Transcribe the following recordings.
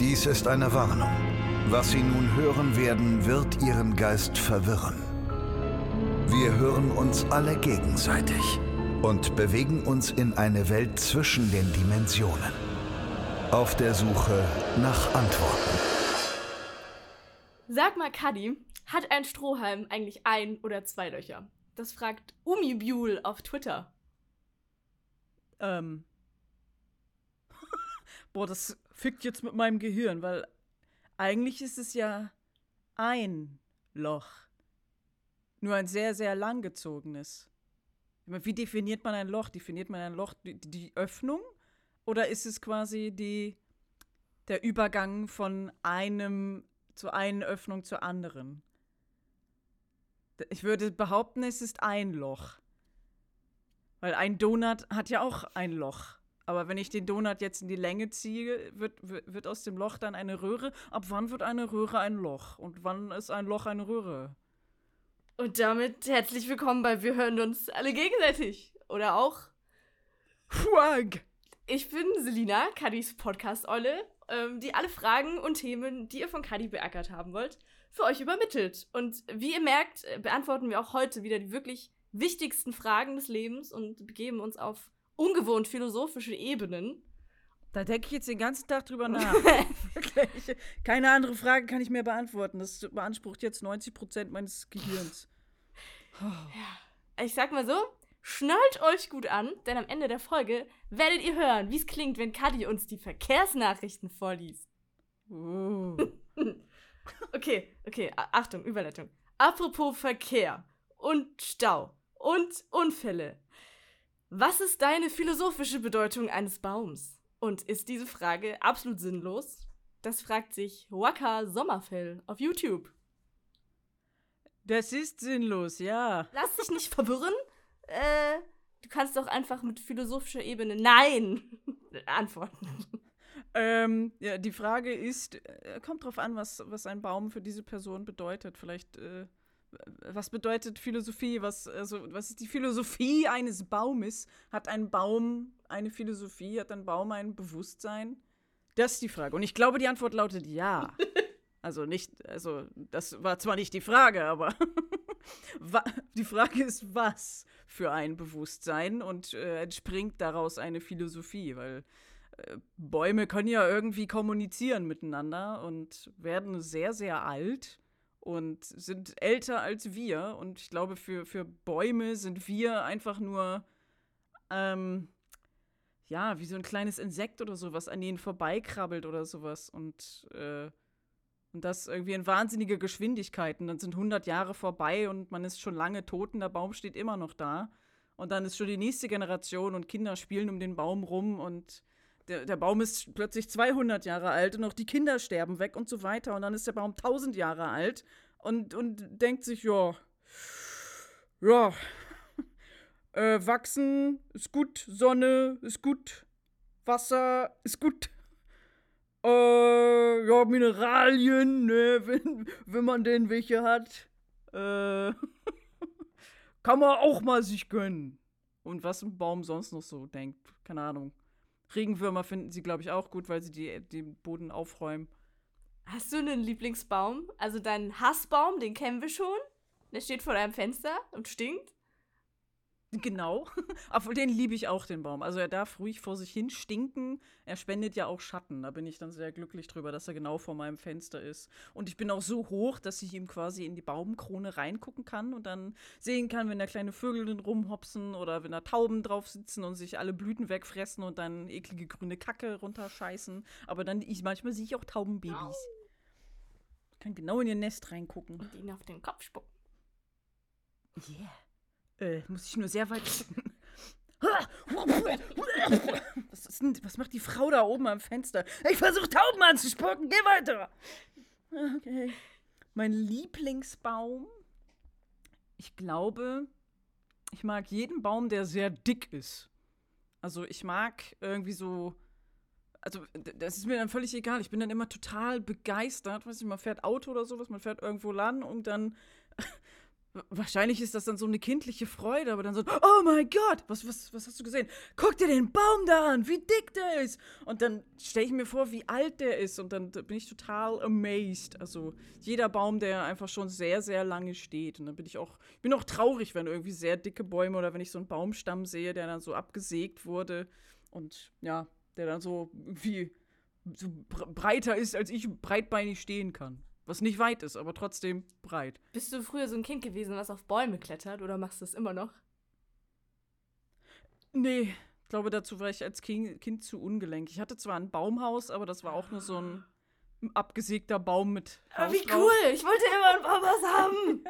Dies ist eine Warnung. Was Sie nun hören werden, wird Ihren Geist verwirren. Wir hören uns alle gegenseitig und bewegen uns in eine Welt zwischen den Dimensionen. Auf der Suche nach Antworten. Sag mal, Kadi, hat ein Strohhalm eigentlich ein oder zwei Löcher? Das fragt Umibule auf Twitter. Ähm. Boah, das fickt jetzt mit meinem Gehirn, weil eigentlich ist es ja ein Loch. Nur ein sehr, sehr langgezogenes. Wie definiert man ein Loch? Definiert man ein Loch die, die Öffnung? Oder ist es quasi die, der Übergang von einem zu einer Öffnung zur anderen? Ich würde behaupten, es ist ein Loch. Weil ein Donut hat ja auch ein Loch. Aber wenn ich den Donut jetzt in die Länge ziehe, wird, wird aus dem Loch dann eine Röhre. Ab wann wird eine Röhre ein Loch? Und wann ist ein Loch eine Röhre? Und damit herzlich willkommen bei Wir hören uns alle gegenseitig. Oder auch. Fuag! Ich bin Selina, Kadis Podcast-Olle, ähm, die alle Fragen und Themen, die ihr von Kadi beackert haben wollt, für euch übermittelt. Und wie ihr merkt, äh, beantworten wir auch heute wieder die wirklich wichtigsten Fragen des Lebens und begeben uns auf ungewohnt philosophische Ebenen. Da denke ich jetzt den ganzen Tag drüber nach. Wirklich. Keine andere Frage kann ich mehr beantworten. Das beansprucht jetzt 90 Prozent meines Gehirns. Oh. Ja. Ich sag mal so, schnallt euch gut an, denn am Ende der Folge werdet ihr hören, wie es klingt, wenn Kadi uns die Verkehrsnachrichten vorliest. Uh. okay, okay, Achtung, Überleitung. Apropos Verkehr und Stau und Unfälle was ist deine philosophische Bedeutung eines Baums? Und ist diese Frage absolut sinnlos? Das fragt sich Waka Sommerfell auf YouTube. Das ist sinnlos, ja. Lass dich nicht verwirren. Äh, du kannst doch einfach mit philosophischer Ebene Nein antworten. Ähm, ja, die Frage ist, äh, kommt drauf an, was, was ein Baum für diese Person bedeutet. Vielleicht äh, was bedeutet Philosophie? Was, also, was ist die Philosophie eines Baumes? Hat ein Baum eine Philosophie? Hat ein Baum ein Bewusstsein? Das ist die Frage. Und ich glaube, die Antwort lautet ja. Also nicht, also das war zwar nicht die Frage, aber die Frage ist, was für ein Bewusstsein und äh, entspringt daraus eine Philosophie, weil äh, Bäume können ja irgendwie kommunizieren miteinander und werden sehr, sehr alt und sind älter als wir. Und ich glaube, für, für Bäume sind wir einfach nur, ähm, ja, wie so ein kleines Insekt oder so, was an ihnen vorbeikrabbelt oder sowas. Und, äh, und das irgendwie in wahnsinniger Geschwindigkeit. Und dann sind 100 Jahre vorbei und man ist schon lange tot und der Baum steht immer noch da. Und dann ist schon die nächste Generation und Kinder spielen um den Baum rum und der, der Baum ist plötzlich 200 Jahre alt und auch die Kinder sterben weg und so weiter. Und dann ist der Baum 1000 Jahre alt und, und denkt sich, ja, ja, äh, wachsen ist gut, Sonne ist gut, Wasser ist gut. Äh, ja, Mineralien, ne, wenn, wenn man denn welche hat. Äh, kann man auch mal sich gönnen. Und was ein Baum sonst noch so denkt, keine Ahnung. Regenwürmer finden sie, glaube ich, auch gut, weil sie die, den Boden aufräumen. Hast du einen Lieblingsbaum? Also deinen Hassbaum, den kennen wir schon. Der steht vor deinem Fenster und stinkt. Genau. Obwohl, den liebe ich auch, den Baum. Also er darf ruhig vor sich hin stinken. Er spendet ja auch Schatten. Da bin ich dann sehr glücklich drüber, dass er genau vor meinem Fenster ist. Und ich bin auch so hoch, dass ich ihm quasi in die Baumkrone reingucken kann und dann sehen kann, wenn da kleine Vögel drin rumhopsen oder wenn da Tauben drauf sitzen und sich alle Blüten wegfressen und dann eklige grüne Kacke runterscheißen. Aber dann, ich, manchmal sehe ich auch Taubenbabys. Ich kann genau in ihr Nest reingucken. Und ihn auf den Kopf spucken. Yeah. Äh, muss ich nur sehr weit. Was, ist denn, was macht die Frau da oben am Fenster? Ich versuche Tauben anzuspucken. Geh weiter. Okay. Mein Lieblingsbaum. Ich glaube, ich mag jeden Baum, der sehr dick ist. Also ich mag irgendwie so. Also, das ist mir dann völlig egal. Ich bin dann immer total begeistert. Weiß ich, man fährt Auto oder sowas, man fährt irgendwo lang und dann wahrscheinlich ist das dann so eine kindliche Freude, aber dann so, oh mein Gott, was, was, was hast du gesehen? Guck dir den Baum da an, wie dick der ist. Und dann stelle ich mir vor, wie alt der ist und dann bin ich total amazed. Also jeder Baum, der einfach schon sehr, sehr lange steht. Und dann bin ich auch, bin auch traurig, wenn irgendwie sehr dicke Bäume oder wenn ich so einen Baumstamm sehe, der dann so abgesägt wurde und ja, der dann so irgendwie so breiter ist, als ich breitbeinig stehen kann. Was nicht weit ist, aber trotzdem breit. Bist du früher so ein Kind gewesen, was auf Bäume klettert oder machst du das immer noch? Nee, ich glaube, dazu war ich als kind, zu ungelenk. Ich hatte zwar ein Baumhaus, aber das war auch nur so ein abgesägter Baum mit. Ah, wie cool! Ich wollte immer ein Baumhaus haben!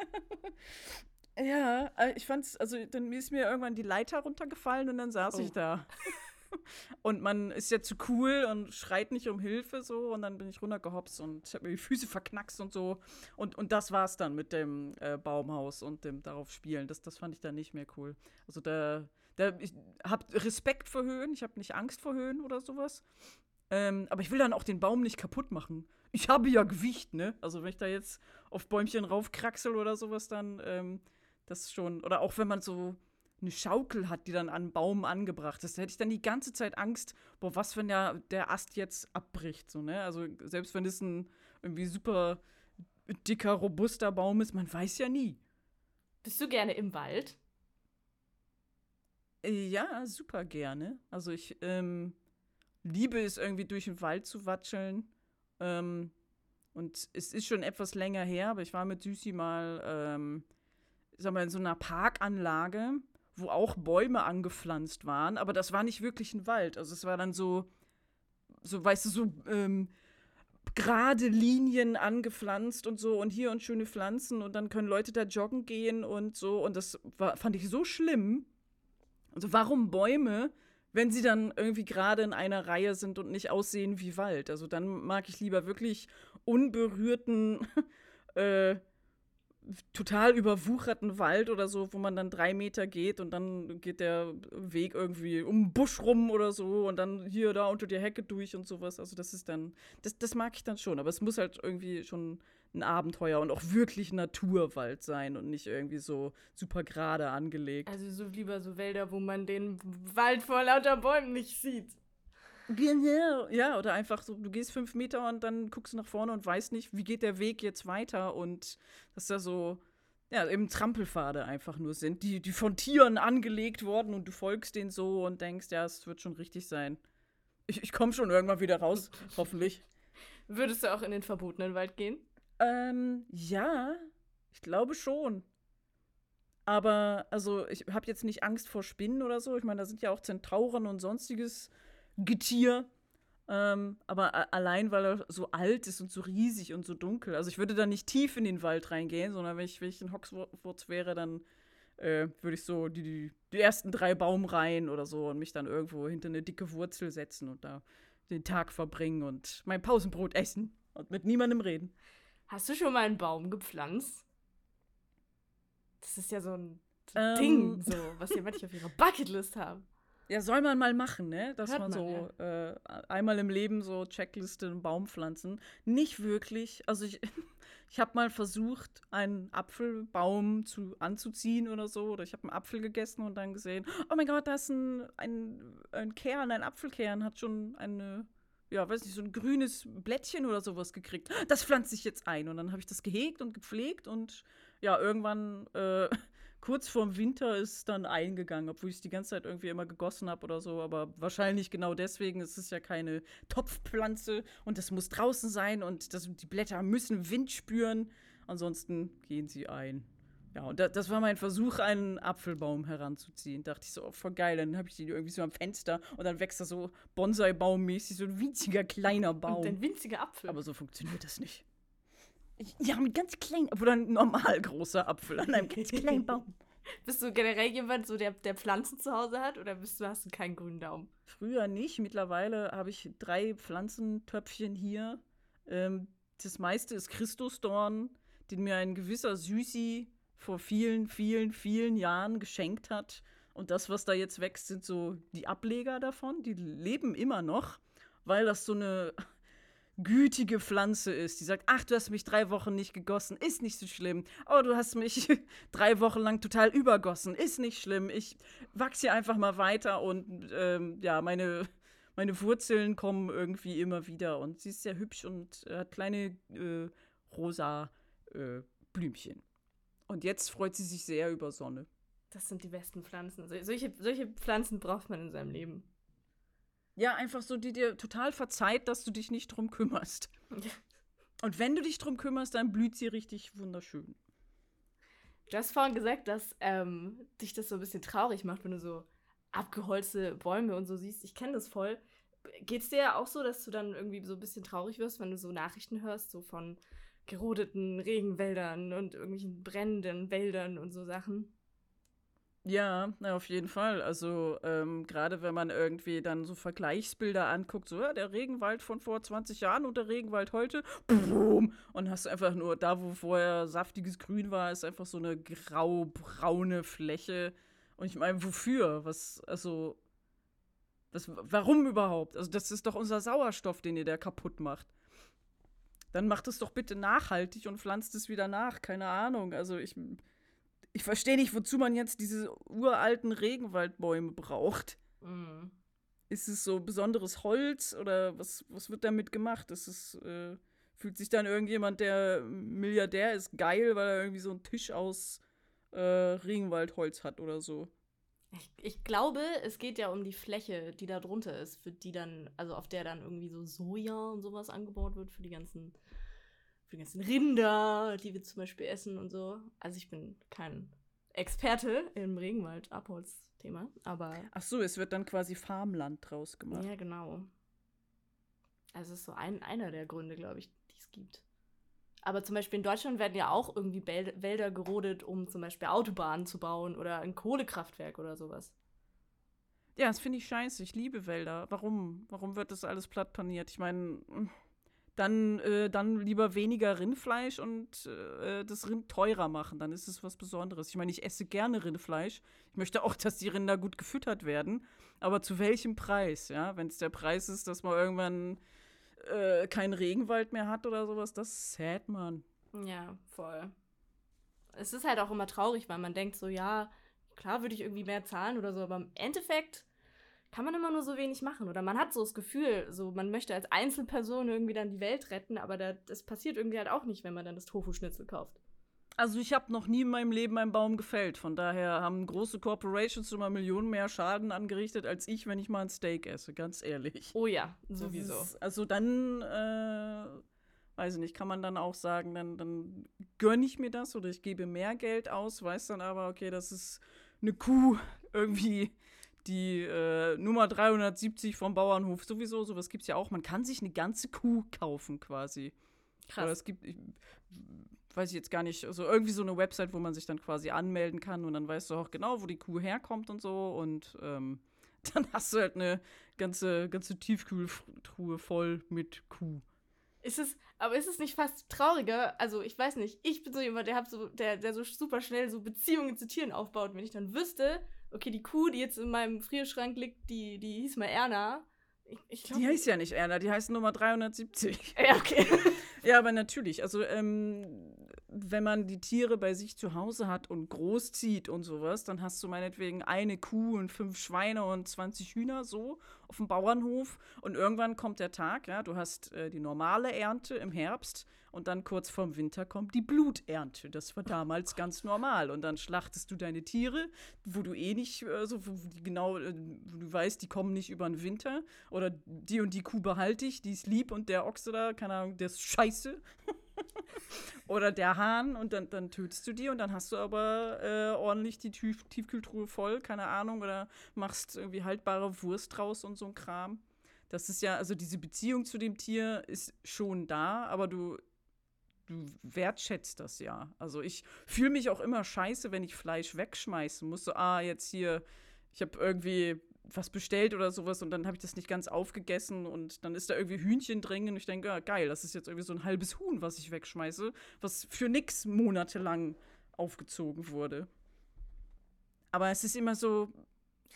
ja, äh, ich fand's, also dann ist mir irgendwann die Leiter runtergefallen und dann saß oh. ich da. und man ist ja zu cool und schreit nicht um Hilfe so und dann bin ich runtergehopst und ich habe mir die Füße verknackst und so und, und das war's dann mit dem äh, Baumhaus und dem darauf spielen. Das, das fand ich dann nicht mehr cool. Also da, da ich habe Respekt vor Höhen, ich habe nicht Angst vor Höhen oder sowas. Ähm, aber ich will dann auch den Baum nicht kaputt machen. Ich habe ja Gewicht, ne? Also wenn ich da jetzt auf Bäumchen raufkraxel oder sowas, dann ähm, das schon. Oder auch wenn man so eine Schaukel hat, die dann an einen Baum angebracht ist, da hätte ich dann die ganze Zeit Angst, boah, was, wenn der, der Ast jetzt abbricht, so, ne? Also selbst wenn es ein irgendwie super dicker, robuster Baum ist, man weiß ja nie. Bist du gerne im Wald? Ja, super gerne. Also ich ähm, liebe es irgendwie durch den Wald zu watscheln. Ähm, und es ist schon etwas länger her, aber ich war mit Süßi mal, ähm, sag mal, in so einer Parkanlage wo auch Bäume angepflanzt waren, aber das war nicht wirklich ein Wald. Also es war dann so, so weißt du, so ähm, gerade Linien angepflanzt und so und hier und schöne Pflanzen und dann können Leute da joggen gehen und so und das war, fand ich so schlimm. Also warum Bäume, wenn sie dann irgendwie gerade in einer Reihe sind und nicht aussehen wie Wald? Also dann mag ich lieber wirklich unberührten äh, total überwucherten Wald oder so, wo man dann drei Meter geht und dann geht der Weg irgendwie um den Busch rum oder so und dann hier, da unter die Hecke durch und sowas. Also das ist dann, das, das mag ich dann schon, aber es muss halt irgendwie schon ein Abenteuer und auch wirklich Naturwald sein und nicht irgendwie so super gerade angelegt. Also so lieber so Wälder, wo man den Wald vor lauter Bäumen nicht sieht. Genau. Ja, oder einfach so, du gehst fünf Meter und dann guckst du nach vorne und weißt nicht, wie geht der Weg jetzt weiter und dass da so, ja, eben Trampelpfade einfach nur sind, die, die von Tieren angelegt wurden und du folgst denen so und denkst, ja, es wird schon richtig sein. Ich, ich komme schon irgendwann wieder raus, hoffentlich. Würdest du auch in den verbotenen Wald gehen? Ähm, ja, ich glaube schon. Aber, also, ich habe jetzt nicht Angst vor Spinnen oder so. Ich meine, da sind ja auch Zentauren und sonstiges Getier. Ähm, aber allein, weil er so alt ist und so riesig und so dunkel. Also ich würde da nicht tief in den Wald reingehen, sondern wenn ich, wenn ich in Hogwarts wäre, dann äh, würde ich so die, die, die, ersten drei Baumreihen oder so und mich dann irgendwo hinter eine dicke Wurzel setzen und da den Tag verbringen und mein Pausenbrot essen und mit niemandem reden. Hast du schon mal einen Baum gepflanzt? Das ist ja so ein, so ein ähm, Ding, so, was ja manche auf ihrer Bucketlist haben. Ja, soll man mal machen, ne? Dass Hört man, so ja. äh, einmal im Leben so Checkliste einen Baum pflanzen. Nicht wirklich. Also ich, ich habe mal versucht, einen Apfelbaum zu, anzuziehen oder so. Oder ich habe einen Apfel gegessen und dann gesehen, oh mein Gott, da ist ein, ein, ein Kern, ein Apfelkern, hat schon eine, ja, weiß nicht, so ein grünes Blättchen oder sowas gekriegt. Das pflanze ich jetzt ein. Und dann habe ich das gehegt und gepflegt und ja, irgendwann äh, kurz vorm Winter ist es dann eingegangen, obwohl ich es die ganze Zeit irgendwie immer gegossen habe oder so. Aber wahrscheinlich genau deswegen. Es ist ja keine Topfpflanze und es muss draußen sein und das, die Blätter müssen Wind spüren. Ansonsten gehen sie ein. Ja, und das, das war mein Versuch, einen Apfelbaum heranzuziehen. Dachte ich so, oh, voll geil. Dann habe ich die irgendwie so am Fenster und dann wächst da so Bonsai-Baummäßig, so ein winziger kleiner Baum. Und ein winziger Apfel. Aber so funktioniert das nicht. Ja, mit ganz kleinen, oder ein normal großer Apfel an einem ganz kleinen Baum. Bist du generell jemand, so der, der Pflanzen zu Hause hat oder bist du, hast du keinen grünen Daumen? Früher nicht. Mittlerweile habe ich drei Pflanzentöpfchen hier. Ähm, das meiste ist Christusdorn, den mir ein gewisser Süßi vor vielen, vielen, vielen Jahren geschenkt hat. Und das, was da jetzt wächst, sind so die Ableger davon. Die leben immer noch, weil das so eine gütige Pflanze ist, die sagt, ach, du hast mich drei Wochen nicht gegossen, ist nicht so schlimm. Oh, du hast mich drei Wochen lang total übergossen, ist nicht schlimm. Ich wachse hier einfach mal weiter und ähm, ja, meine, meine Wurzeln kommen irgendwie immer wieder. Und sie ist sehr hübsch und hat kleine äh, rosa äh, Blümchen. Und jetzt freut sie sich sehr über Sonne. Das sind die besten Pflanzen. solche, solche Pflanzen braucht man in seinem Leben. Ja, einfach so, die dir total verzeiht, dass du dich nicht drum kümmerst. Und wenn du dich drum kümmerst, dann blüht sie richtig wunderschön. Du hast vorhin gesagt, dass ähm, dich das so ein bisschen traurig macht, wenn du so abgeholzte Bäume und so siehst. Ich kenne das voll. Geht's dir ja auch so, dass du dann irgendwie so ein bisschen traurig wirst, wenn du so Nachrichten hörst, so von gerodeten Regenwäldern und irgendwelchen brennenden Wäldern und so Sachen? Ja, na, auf jeden Fall. Also ähm, gerade wenn man irgendwie dann so Vergleichsbilder anguckt, so ja, der Regenwald von vor 20 Jahren und der Regenwald heute, boom, und hast einfach nur da, wo vorher saftiges Grün war, ist einfach so eine grau-braune Fläche. Und ich meine, wofür? Was, also, was, warum überhaupt? Also das ist doch unser Sauerstoff, den ihr da kaputt macht. Dann macht es doch bitte nachhaltig und pflanzt es wieder nach. Keine Ahnung. Also ich ich verstehe nicht, wozu man jetzt diese uralten Regenwaldbäume braucht. Mhm. Ist es so besonderes Holz oder was, was wird damit gemacht? Ist es, äh, fühlt sich dann irgendjemand, der Milliardär ist, geil, weil er irgendwie so einen Tisch aus äh, Regenwaldholz hat oder so? Ich, ich, glaube, es geht ja um die Fläche, die da drunter ist, für die dann, also auf der dann irgendwie so Soja und sowas angebaut wird, für die ganzen für die ganzen Rinder, die wir zum Beispiel essen und so. Also ich bin kein Experte im Regenwald-Abholz-Thema, aber. Ach so, es wird dann quasi Farmland draus gemacht. Ja, genau. Also es ist so ein, einer der Gründe, glaube ich, die es gibt. Aber zum Beispiel in Deutschland werden ja auch irgendwie Wälder gerodet, um zum Beispiel Autobahnen zu bauen oder ein Kohlekraftwerk oder sowas. Ja, das finde ich scheiße. Ich liebe Wälder. Warum? Warum wird das alles plattpaniert? Ich meine, hm dann, äh, dann lieber weniger Rindfleisch und äh, das Rind teurer machen. Dann ist es was Besonderes. Ich meine, ich esse gerne Rindfleisch. Ich möchte auch, dass die Rinder gut gefüttert werden. Aber zu welchem Preis? Ja, wenn es der Preis ist, dass man irgendwann äh, keinen Regenwald mehr hat oder sowas, das sad, man. Ja, voll. Es ist halt auch immer traurig, weil man denkt so, ja, klar würde ich irgendwie mehr zahlen oder so, aber im Endeffekt kann man immer nur so wenig machen. Oder man hat so das Gefühl, so man möchte als Einzelperson irgendwie dann die Welt retten, aber da, das passiert irgendwie halt auch nicht, wenn man dann das Tofu-Schnitzel kauft. Also ich habe noch nie in meinem Leben einen Baum gefällt. Von daher haben große Corporations immer Millionen mehr Schaden angerichtet als ich, wenn ich mal ein Steak esse, ganz ehrlich. Oh ja, sowieso. Ist, also dann, äh, weiß ich nicht, kann man dann auch sagen, dann, dann gönne ich mir das oder ich gebe mehr Geld aus, weiß dann aber, okay, das ist eine Kuh irgendwie die äh, Nummer 370 vom Bauernhof sowieso, sowas gibt es ja auch. Man kann sich eine ganze Kuh kaufen quasi. Krass. Oder es gibt, ich, weiß ich jetzt gar nicht, also irgendwie so eine Website, wo man sich dann quasi anmelden kann und dann weißt du auch genau, wo die Kuh herkommt und so und ähm, dann hast du halt eine ganze, ganze Tiefkühltruhe voll mit Kuh. Ist es, aber ist es nicht fast trauriger? Also, ich weiß nicht, ich bin so jemand, der, so, der, der so super schnell so Beziehungen zu Tieren aufbaut. Wenn ich dann wüsste, okay, die Kuh, die jetzt in meinem Frierschrank liegt, die, die hieß mal Erna. Ich, ich glaub, die heißt ja nicht Erna, die heißt Nummer 370. Ja, okay. ja, aber natürlich. Also, ähm, wenn man die Tiere bei sich zu Hause hat und großzieht und sowas, dann hast du meinetwegen eine Kuh und fünf Schweine und 20 Hühner so auf dem Bauernhof. Und irgendwann kommt der Tag, ja, du hast äh, die normale Ernte im Herbst und dann kurz vorm Winter kommt die Bluternte. Das war damals ganz normal. Und dann schlachtest du deine Tiere, wo du eh nicht, wo die genau, äh, du weißt, die kommen nicht über den Winter. Oder die und die Kuh behalte ich, die ist lieb und der Ochse da, keine Ahnung, der ist scheiße. Oder der Hahn und dann, dann tötest du die und dann hast du aber äh, ordentlich die Tief Tiefkühltruhe voll, keine Ahnung, oder machst irgendwie haltbare Wurst draus und so ein Kram. Das ist ja, also diese Beziehung zu dem Tier ist schon da, aber du, du wertschätzt das ja. Also ich fühle mich auch immer scheiße, wenn ich Fleisch wegschmeißen muss. So, ah, jetzt hier, ich habe irgendwie was bestellt oder sowas und dann habe ich das nicht ganz aufgegessen und dann ist da irgendwie Hühnchen drin und ich denke, ja, geil, das ist jetzt irgendwie so ein halbes Huhn, was ich wegschmeiße, was für nix monatelang aufgezogen wurde. Aber es ist immer so,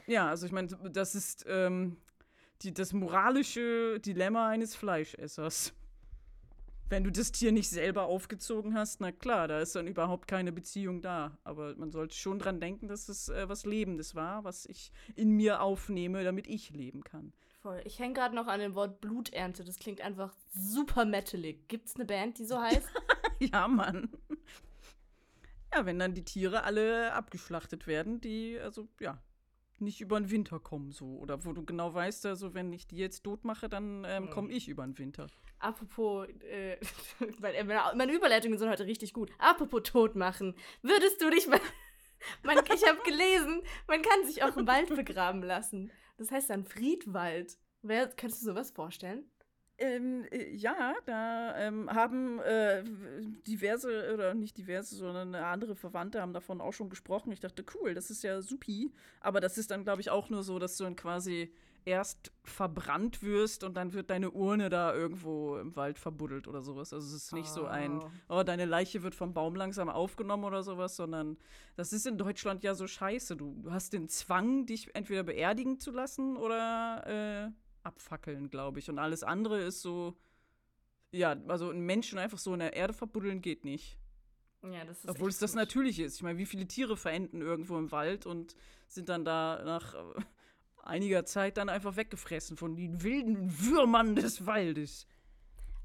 ja, also ich meine, das ist ähm, die, das moralische Dilemma eines Fleischessers. Wenn du das Tier nicht selber aufgezogen hast, na klar, da ist dann überhaupt keine Beziehung da. Aber man sollte schon dran denken, dass es äh, was Lebendes war, was ich in mir aufnehme, damit ich leben kann. Voll. Ich hänge gerade noch an dem Wort Bluternte. Das klingt einfach super metalig. Gibt's eine Band, die so heißt? ja, Mann. Ja, wenn dann die Tiere alle abgeschlachtet werden, die, also, ja, nicht über den Winter kommen, so. Oder wo du genau weißt, also, wenn ich die jetzt tot mache, dann ähm, komme ich über den Winter. Apropos, äh, äh, meine Überleitungen sind heute richtig gut. Apropos tot machen. Würdest du dich mal. man, ich habe gelesen, man kann sich auch im Wald begraben lassen. Das heißt dann Friedwald. Wer, kannst du sowas vorstellen? Ähm, äh, ja, da ähm, haben äh, diverse, oder nicht diverse, sondern andere Verwandte haben davon auch schon gesprochen. Ich dachte, cool, das ist ja supi. Aber das ist dann, glaube ich, auch nur so, dass du dann quasi erst verbrannt wirst und dann wird deine Urne da irgendwo im Wald verbuddelt oder sowas. Also es ist nicht oh. so ein, oh. oh, deine Leiche wird vom Baum langsam aufgenommen oder sowas, sondern das ist in Deutschland ja so scheiße. Du hast den Zwang, dich entweder beerdigen zu lassen oder äh, abfackeln, glaube ich. Und alles andere ist so, ja, also einen Menschen einfach so in der Erde verbuddeln geht nicht. Ja, das ist Obwohl es das natürlich ist. Ich meine, wie viele Tiere verenden irgendwo im Wald und sind dann da nach äh, einiger Zeit dann einfach weggefressen von den wilden Würmern des Waldes.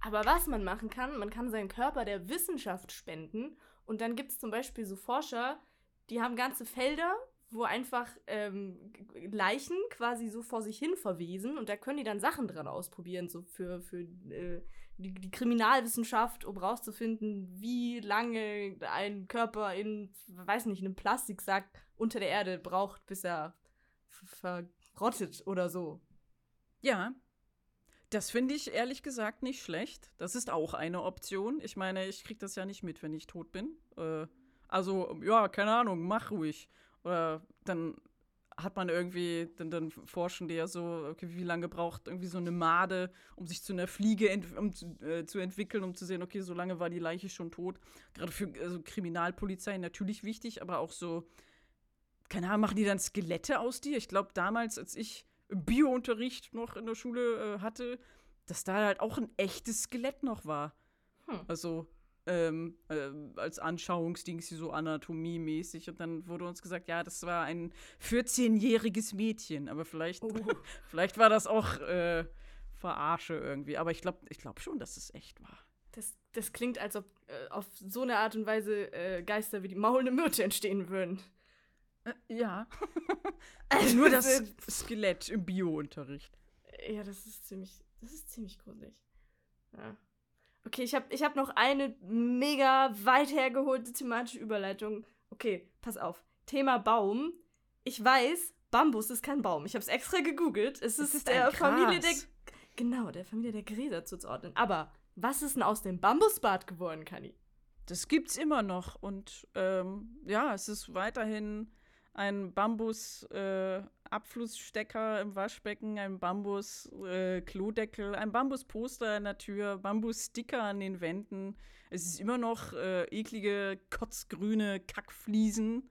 Aber was man machen kann, man kann seinen Körper der Wissenschaft spenden und dann gibt es zum Beispiel so Forscher, die haben ganze Felder wo einfach ähm, Leichen quasi so vor sich hin verwesen und da können die dann Sachen dran ausprobieren, so für, für äh, die, die, Kriminalwissenschaft, um rauszufinden, wie lange ein Körper in, weiß nicht, einem Plastiksack unter der Erde braucht, bis er verrottet oder so. Ja. Das finde ich ehrlich gesagt nicht schlecht. Das ist auch eine Option. Ich meine, ich kriege das ja nicht mit, wenn ich tot bin. Äh, also, ja, keine Ahnung, mach ruhig. Oder dann hat man irgendwie, dann, dann forschen die ja so, okay, wie lange braucht irgendwie so eine Made, um sich zu einer Fliege ent um, äh, zu entwickeln, um zu sehen, okay, so lange war die Leiche schon tot. Gerade für also Kriminalpolizei natürlich wichtig, aber auch so, keine Ahnung, machen die dann Skelette aus dir? Ich glaube, damals, als ich Biounterricht noch in der Schule äh, hatte, dass da halt auch ein echtes Skelett noch war. Hm. Also, ähm, äh, als Anschauungsdings, so anatomiemäßig. Und dann wurde uns gesagt, ja, das war ein 14-jähriges Mädchen. Aber vielleicht, oh. vielleicht war das auch äh, Verarsche irgendwie. Aber ich glaube ich glaub schon, dass es echt war. Das, das klingt, als ob äh, auf so eine Art und Weise äh, Geister wie die maulende Myrte entstehen würden. Äh, ja. also nur das Skelett im Biounterricht. Ja, das ist ziemlich, das ist ziemlich gruselig. Ja. Okay, ich habe ich hab noch eine mega weit hergeholte thematische Überleitung. Okay, pass auf. Thema Baum. Ich weiß, Bambus ist kein Baum. Ich habe es extra gegoogelt. Es ist, ist der Familie der genau der Familie der Gräser zuzuordnen. Aber was ist denn aus dem Bambusbad geworden, Kani? Das gibt's immer noch und ähm, ja, es ist weiterhin ein Bambus-Abflussstecker äh, im Waschbecken, ein Bambus-Klodeckel, äh, ein Bambusposter in der Tür, Bambussticker an den Wänden. Es ist immer noch äh, eklige, kotzgrüne Kackfliesen,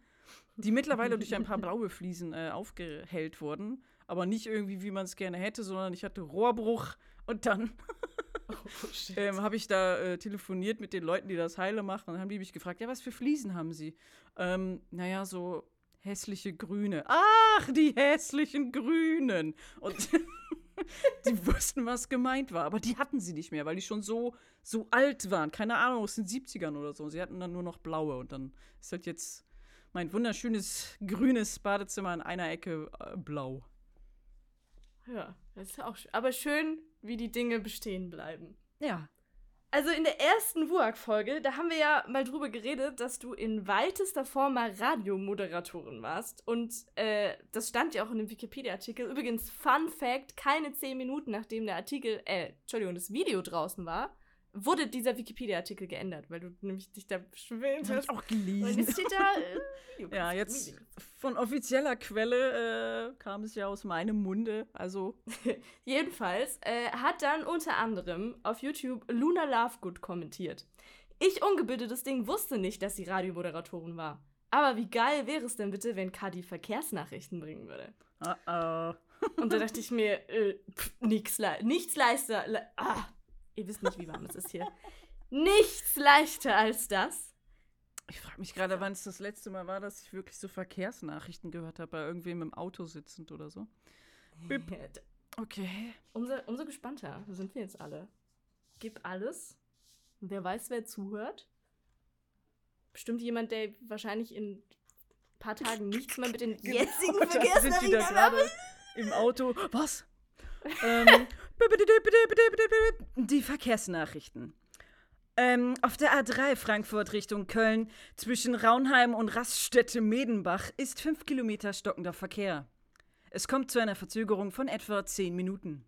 die mittlerweile durch ein paar blaue Fliesen äh, aufgehellt wurden. Aber nicht irgendwie, wie man es gerne hätte, sondern ich hatte Rohrbruch und dann oh, ähm, habe ich da äh, telefoniert mit den Leuten, die das heile machen. Und dann haben die mich gefragt, ja, was für Fliesen haben sie? Ähm, naja, so hässliche Grüne. Ach, die hässlichen Grünen. Und die wussten, was gemeint war. Aber die hatten sie nicht mehr, weil die schon so, so alt waren. Keine Ahnung, aus den 70ern oder so. Sie hatten dann nur noch blaue. Und dann ist halt jetzt mein wunderschönes grünes Badezimmer in einer Ecke äh, blau. Ja, das ist auch schön. Aber schön, wie die Dinge bestehen bleiben. Ja. Also in der ersten WUAG-Folge, da haben wir ja mal drüber geredet, dass du in weitester Form mal Radiomoderatorin warst. Und äh, das stand ja auch in dem Wikipedia-Artikel. Übrigens, Fun Fact: keine zehn Minuten nachdem der Artikel, äh, Entschuldigung, das Video draußen war, wurde dieser Wikipedia-Artikel geändert, weil du nämlich dich da beschwert hast. Ich auch gelesen. Und jetzt steht da. Äh, ja, jetzt von offizieller Quelle äh, kam es ja aus meinem Munde, also. Jedenfalls äh, hat dann unter anderem auf YouTube Luna Lovegood kommentiert. Ich ungebildetes Ding wusste nicht, dass sie Radiomoderatorin war. Aber wie geil wäre es denn bitte, wenn Kadi Verkehrsnachrichten bringen würde? Uh oh. Und da dachte ich mir, äh, pff, nix le nichts leister. Le ah, Ihr wisst nicht, wie warm es ist hier. Nichts leichter als das. Ich frage mich gerade, wann es das letzte Mal war, dass ich wirklich so Verkehrsnachrichten gehört habe, bei irgendwem im Auto sitzend oder so. Bip. Okay. Umso, umso gespannter sind wir jetzt alle. Gib alles. Wer weiß, wer zuhört. Bestimmt jemand, der wahrscheinlich in ein paar Tagen nichts mehr mit den jetzigen Genau, da sind die da Verkehrsnachrichten gerade im Auto. Was? ähm, die Verkehrsnachrichten. Ähm, auf der A3 Frankfurt Richtung Köln zwischen Raunheim und Raststätte Medenbach ist 5 Kilometer stockender Verkehr. Es kommt zu einer Verzögerung von etwa 10 Minuten.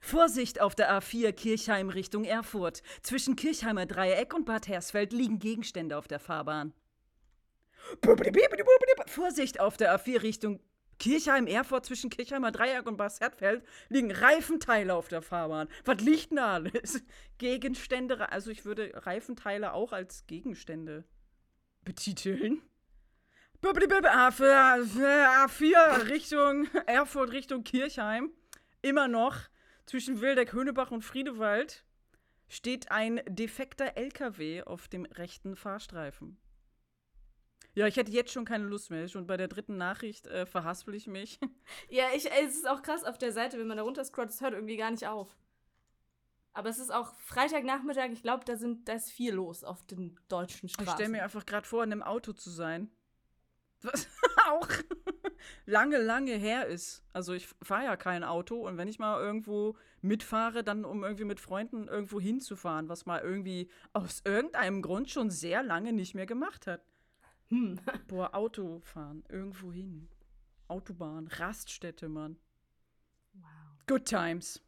Vorsicht auf der A4 Kirchheim Richtung Erfurt. Zwischen Kirchheimer Dreieck und Bad Hersfeld liegen Gegenstände auf der Fahrbahn. Vorsicht auf der A4 Richtung Kirchheim, Erfurt, zwischen Kirchheimer Dreieck und Bad Hersfeld liegen Reifenteile auf der Fahrbahn. Was liegt denn da alles? Gegenstände, also ich würde Reifenteile auch als Gegenstände betiteln. A4 Richtung Erfurt, Richtung Kirchheim. Immer noch zwischen Wildeck, Höhnebach und Friedewald steht ein defekter LKW auf dem rechten Fahrstreifen. Ja, ich hätte jetzt schon keine Lust mehr. Und bei der dritten Nachricht äh, verhaspel ich mich. Ja, ich, es ist auch krass auf der Seite, wenn man da runterscrollt, es hört irgendwie gar nicht auf. Aber es ist auch Freitagnachmittag, ich glaube, da, sind- da ist viel los auf den deutschen Ich Straßen. stelle mir einfach gerade vor, in einem Auto zu sein. Was auch lange, lange her ist. Also ich fahre ja kein Auto und wenn ich mal irgendwo mitfahre, dann um irgendwie mit Freunden irgendwo hinzufahren, was mal irgendwie aus irgendeinem Grund schon sehr lange nicht mehr gemacht hat. Hm. Boah, Autofahren, irgendwo hin. Autobahn, Raststätte, Mann. Wow. Good times.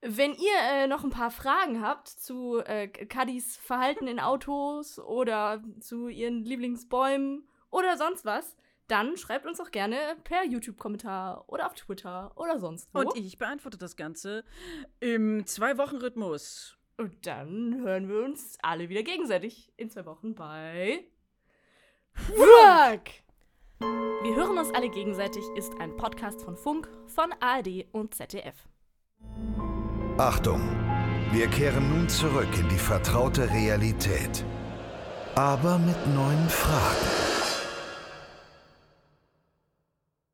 Wenn ihr äh, noch ein paar Fragen habt zu äh, Kadis Verhalten in Autos oder zu ihren Lieblingsbäumen oder sonst was, dann schreibt uns auch gerne per YouTube-Kommentar oder auf Twitter oder sonst wo. Und ich beantworte das Ganze im Zwei-Wochen-Rhythmus. Und dann hören wir uns alle wieder gegenseitig in zwei Wochen bei Work. Wir hören uns alle gegenseitig ist ein Podcast von Funk, von ARD und ZDF. Achtung, wir kehren nun zurück in die vertraute Realität. Aber mit neuen Fragen.